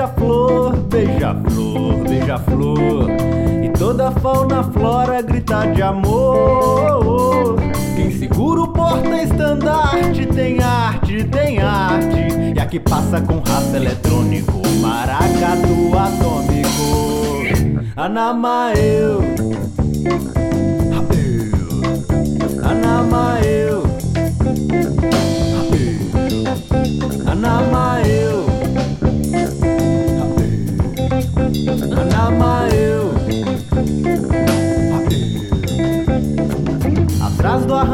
beija-flor, beija-flor, beija-flor. E toda a fauna flora grita de amor. Quem segura o porta-estandarte tem arte, tem arte. E aqui passa com raça eletrônico, maracatu atômico. Anamaeu.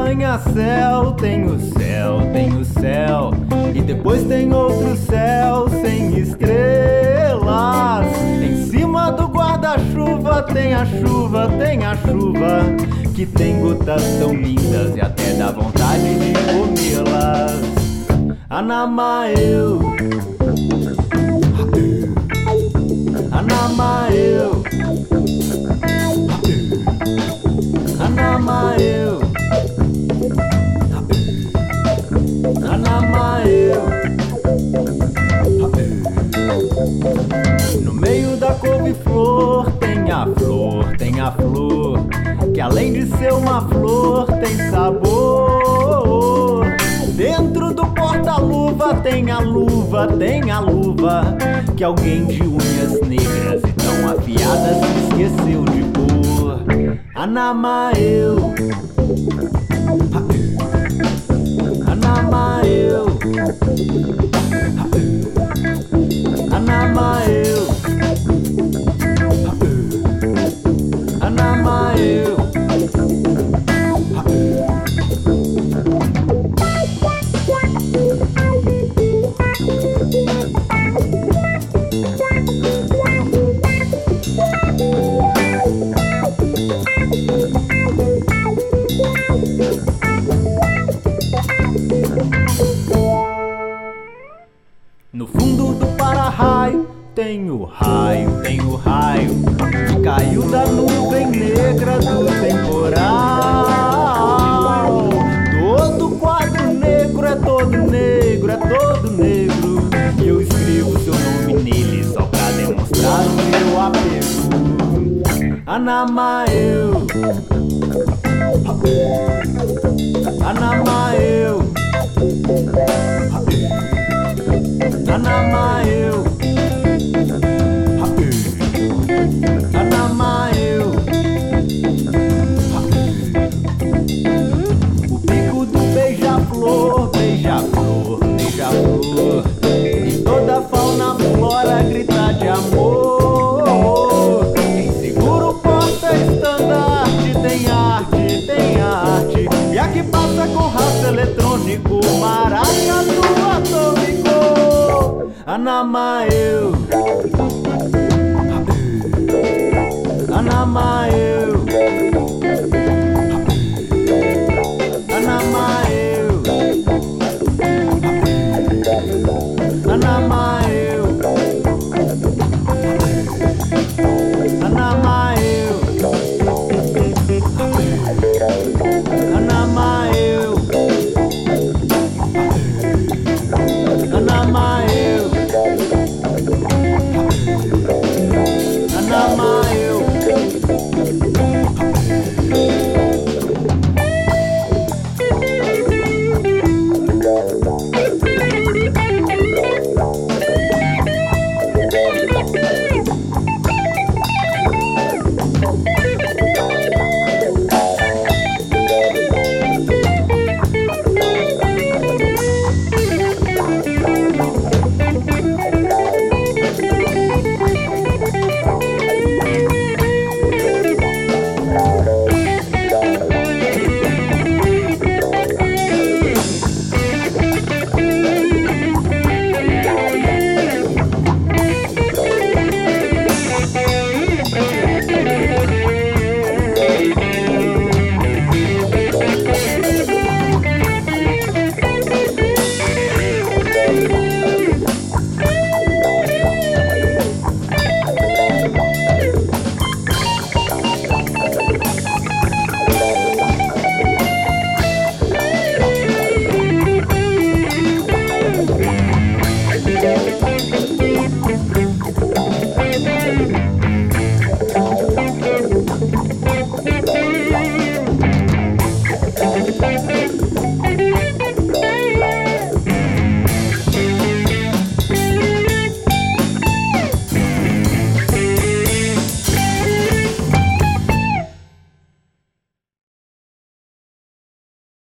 Arranha-céu tem o céu, tem o céu. E depois tem outro céu sem estrelas. Em cima do guarda-chuva tem a chuva, tem a chuva. Que tem gotas tão lindas e até dá vontade de comê-las. Anamaeu. Anamaeu. No meio da couve-flor tem a flor, tem a flor, que além de ser uma flor tem sabor. Dentro do porta-luva tem a luva, tem a luva, que alguém de unhas negras e tão afiadas se esqueceu de pôr. Anamaeu. Anamaeu. Tem o raio, tem o raio caiu da nuvem negra do temporal. Todo quadro negro é todo negro, é todo negro. E eu escrevo seu nome nele só pra demonstrar o meu apego. Anamaeu. Anamaeu. Anamaeu.